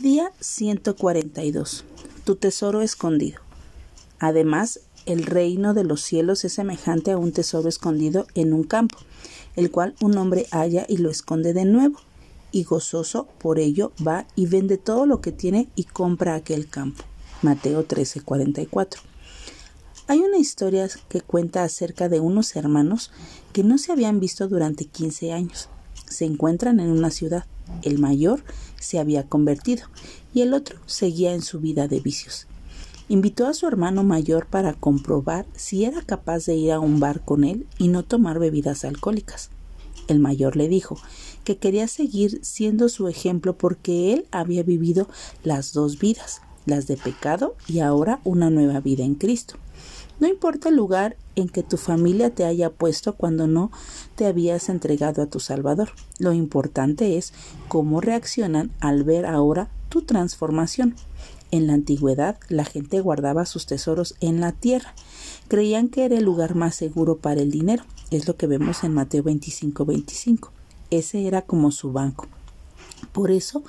Día 142. Tu tesoro escondido. Además, el reino de los cielos es semejante a un tesoro escondido en un campo, el cual un hombre halla y lo esconde de nuevo, y gozoso por ello va y vende todo lo que tiene y compra aquel campo. Mateo 13:44. Hay una historia que cuenta acerca de unos hermanos que no se habían visto durante 15 años. Se encuentran en una ciudad el mayor se había convertido y el otro seguía en su vida de vicios. Invitó a su hermano mayor para comprobar si era capaz de ir a un bar con él y no tomar bebidas alcohólicas. El mayor le dijo que quería seguir siendo su ejemplo porque él había vivido las dos vidas, las de pecado y ahora una nueva vida en Cristo. No importa el lugar en que tu familia te haya puesto cuando no te habías entregado a tu Salvador. Lo importante es cómo reaccionan al ver ahora tu transformación. En la antigüedad la gente guardaba sus tesoros en la tierra. Creían que era el lugar más seguro para el dinero. Es lo que vemos en Mateo 25:25. 25. Ese era como su banco. Por eso,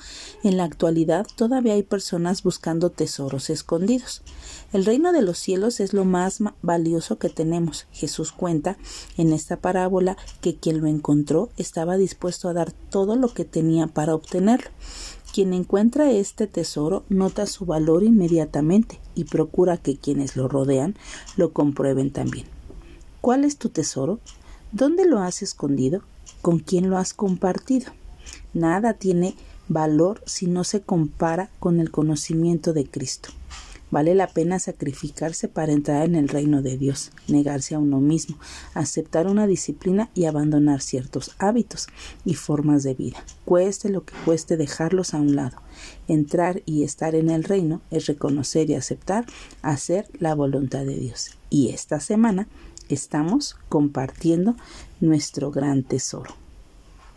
en la actualidad todavía hay personas buscando tesoros escondidos. El reino de los cielos es lo más valioso que tenemos. Jesús cuenta en esta parábola que quien lo encontró estaba dispuesto a dar todo lo que tenía para obtenerlo. Quien encuentra este tesoro nota su valor inmediatamente y procura que quienes lo rodean lo comprueben también. ¿Cuál es tu tesoro? ¿Dónde lo has escondido? ¿Con quién lo has compartido? Nada tiene valor si no se compara con el conocimiento de Cristo. Vale la pena sacrificarse para entrar en el reino de Dios, negarse a uno mismo, aceptar una disciplina y abandonar ciertos hábitos y formas de vida, cueste lo que cueste dejarlos a un lado. Entrar y estar en el reino es reconocer y aceptar hacer la voluntad de Dios. Y esta semana estamos compartiendo nuestro gran tesoro.